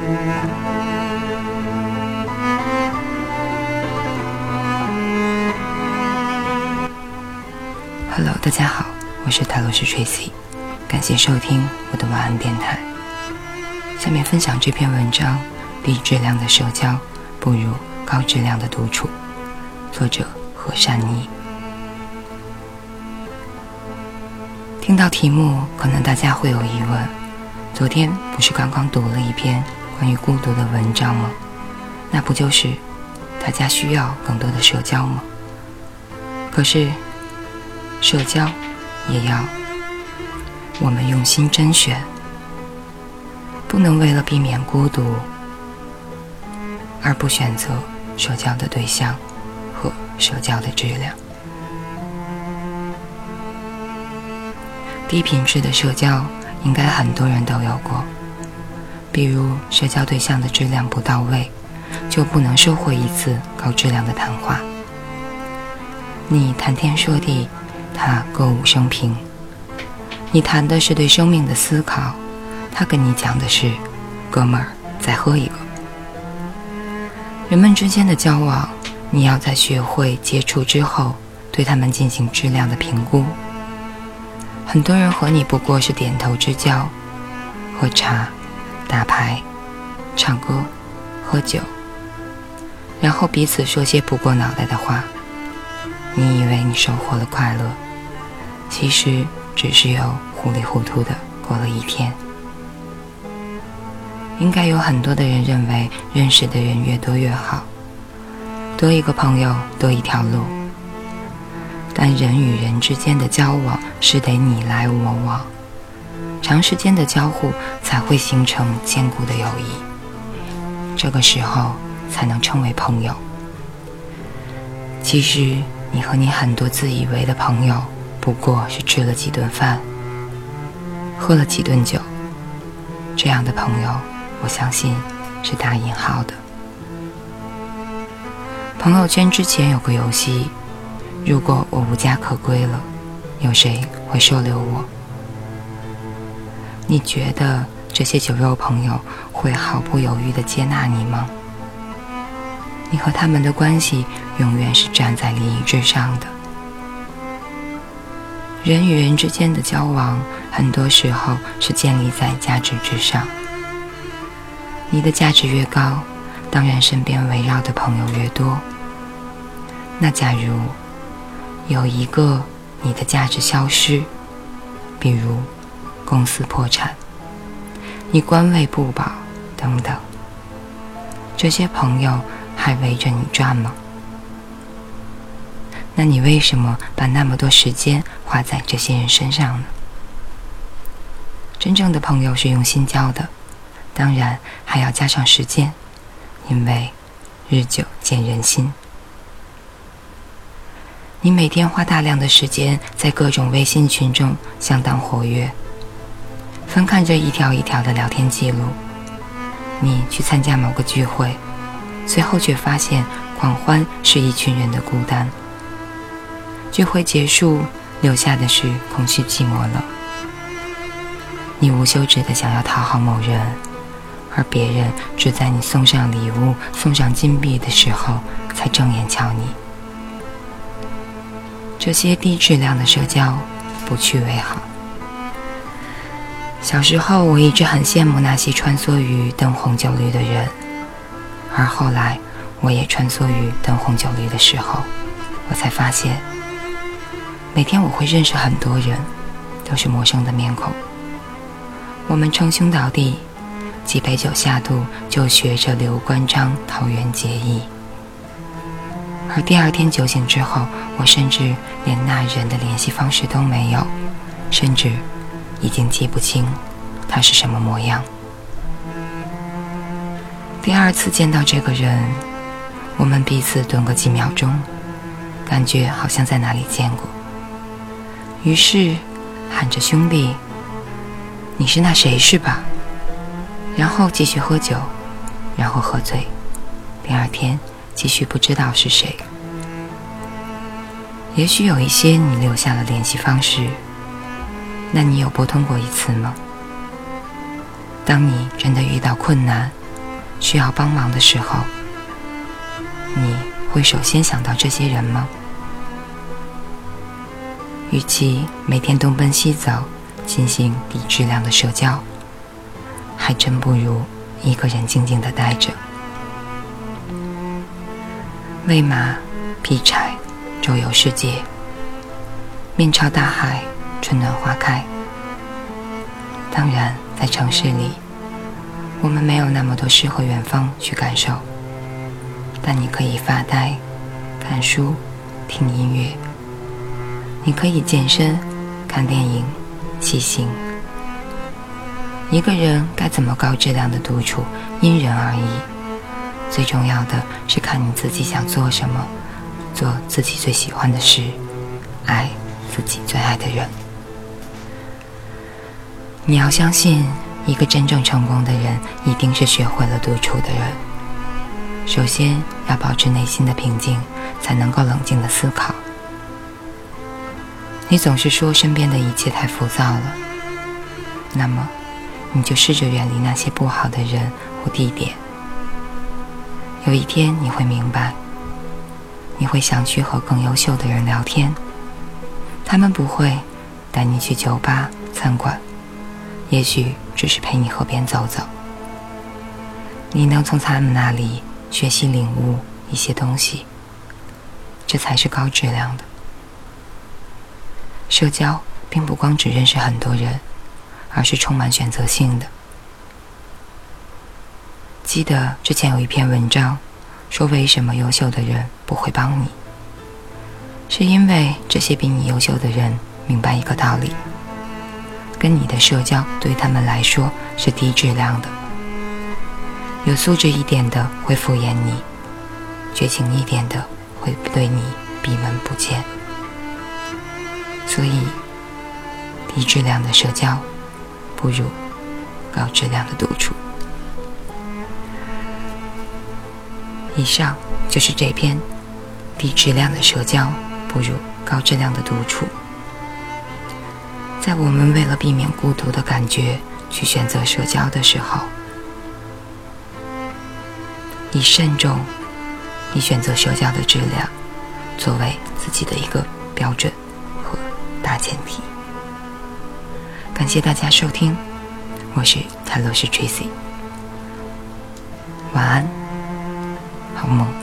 Hello，大家好，我是泰罗斯 Tracy，感谢收听我的晚安电台。下面分享这篇文章：低质量的社交不如高质量的独处。作者何善妮。听到题目，可能大家会有疑问：昨天不是刚刚读了一篇关于孤独的文章吗？那不就是大家需要更多的社交吗？可是。社交也要我们用心甄选，不能为了避免孤独而不选择社交的对象和社交的质量。低品质的社交应该很多人都有过，比如社交对象的质量不到位，就不能收获一次高质量的谈话。你谈天说地。他歌舞升平，你谈的是对生命的思考，他跟你讲的是，哥们儿再喝一个。人们之间的交往，你要在学会接触之后，对他们进行质量的评估。很多人和你不过是点头之交，喝茶、打牌、唱歌、喝酒，然后彼此说些不过脑袋的话。你以为你收获了快乐，其实只是又糊里糊涂的过了一天。应该有很多的人认为，认识的人越多越好，多一个朋友多一条路。但人与人之间的交往是得你来我往，长时间的交互才会形成坚固的友谊，这个时候才能称为朋友。其实。你和你很多自以为的朋友，不过是吃了几顿饭，喝了几顿酒。这样的朋友，我相信是打引号的。朋友圈之前有个游戏，如果我无家可归了，有谁会收留我？你觉得这些酒肉朋友会毫不犹豫地接纳你吗？你和他们的关系永远是站在利益之上的。人与人之间的交往，很多时候是建立在价值之上。你的价值越高，当然身边围绕的朋友越多。那假如有一个你的价值消失，比如公司破产，你官位不保等等，这些朋友。还围着你转吗？那你为什么把那么多时间花在这些人身上呢？真正的朋友是用心交的，当然还要加上时间，因为日久见人心。你每天花大量的时间在各种微信群中相当活跃，翻看着一条一条的聊天记录。你去参加某个聚会。随后却发现，狂欢是一群人的孤单。聚会结束，留下的是空虚寂寞冷。你无休止的想要讨好某人，而别人只在你送上礼物、送上金币的时候才正眼瞧你。这些低质量的社交，不去为好。小时候，我一直很羡慕那些穿梭于灯红酒绿的人。而后来，我也穿梭于灯红酒绿的时候，我才发现，每天我会认识很多人，都是陌生的面孔。我们称兄道弟，几杯酒下肚就学着刘关张桃园结义。而第二天酒醒之后，我甚至连那人的联系方式都没有，甚至已经记不清他是什么模样。第二次见到这个人，我们彼此顿个几秒钟，感觉好像在哪里见过。于是喊着“兄弟，你是那谁是吧？”然后继续喝酒，然后喝醉。第二天继续不知道是谁。也许有一些你留下了联系方式，那你有拨通过一次吗？当你真的遇到困难，需要帮忙的时候，你会首先想到这些人吗？与其每天东奔西走进行低质量的社交，还真不如一个人静静的待着。喂马，劈柴，周游世界，面朝大海，春暖花开。当然，在城市里，我们没有那么多诗和远方去感受，但你可以发呆、看书、听音乐。你可以健身、看电影、骑行。一个人该怎么高质量的独处，因人而异。最重要的是看你自己想做什么，做自己最喜欢的事，爱自己最爱的人。你要相信，一个真正成功的人一定是学会了独处的人。首先要保持内心的平静，才能够冷静的思考。你总是说身边的一切太浮躁了，那么你就试着远离那些不好的人或地点。有一天你会明白，你会想去和更优秀的人聊天，他们不会带你去酒吧、餐馆，也许只是陪你河边走走。你能从他们那里学习领悟一些东西，这才是高质量的。社交并不光只认识很多人，而是充满选择性的。记得之前有一篇文章，说为什么优秀的人不会帮你，是因为这些比你优秀的人明白一个道理：跟你的社交对他们来说是低质量的。有素质一点的会敷衍你，绝情一点的会对你闭门不见。所以，低质量的社交不如高质量的独处。以上就是这篇低质量的社交不如高质量的独处。在我们为了避免孤独的感觉去选择社交的时候，以慎重你选择社交的质量作为自己的一个标准和大前提。感谢大家收听，我是泰勒斯 Tracy，晚安。好梦。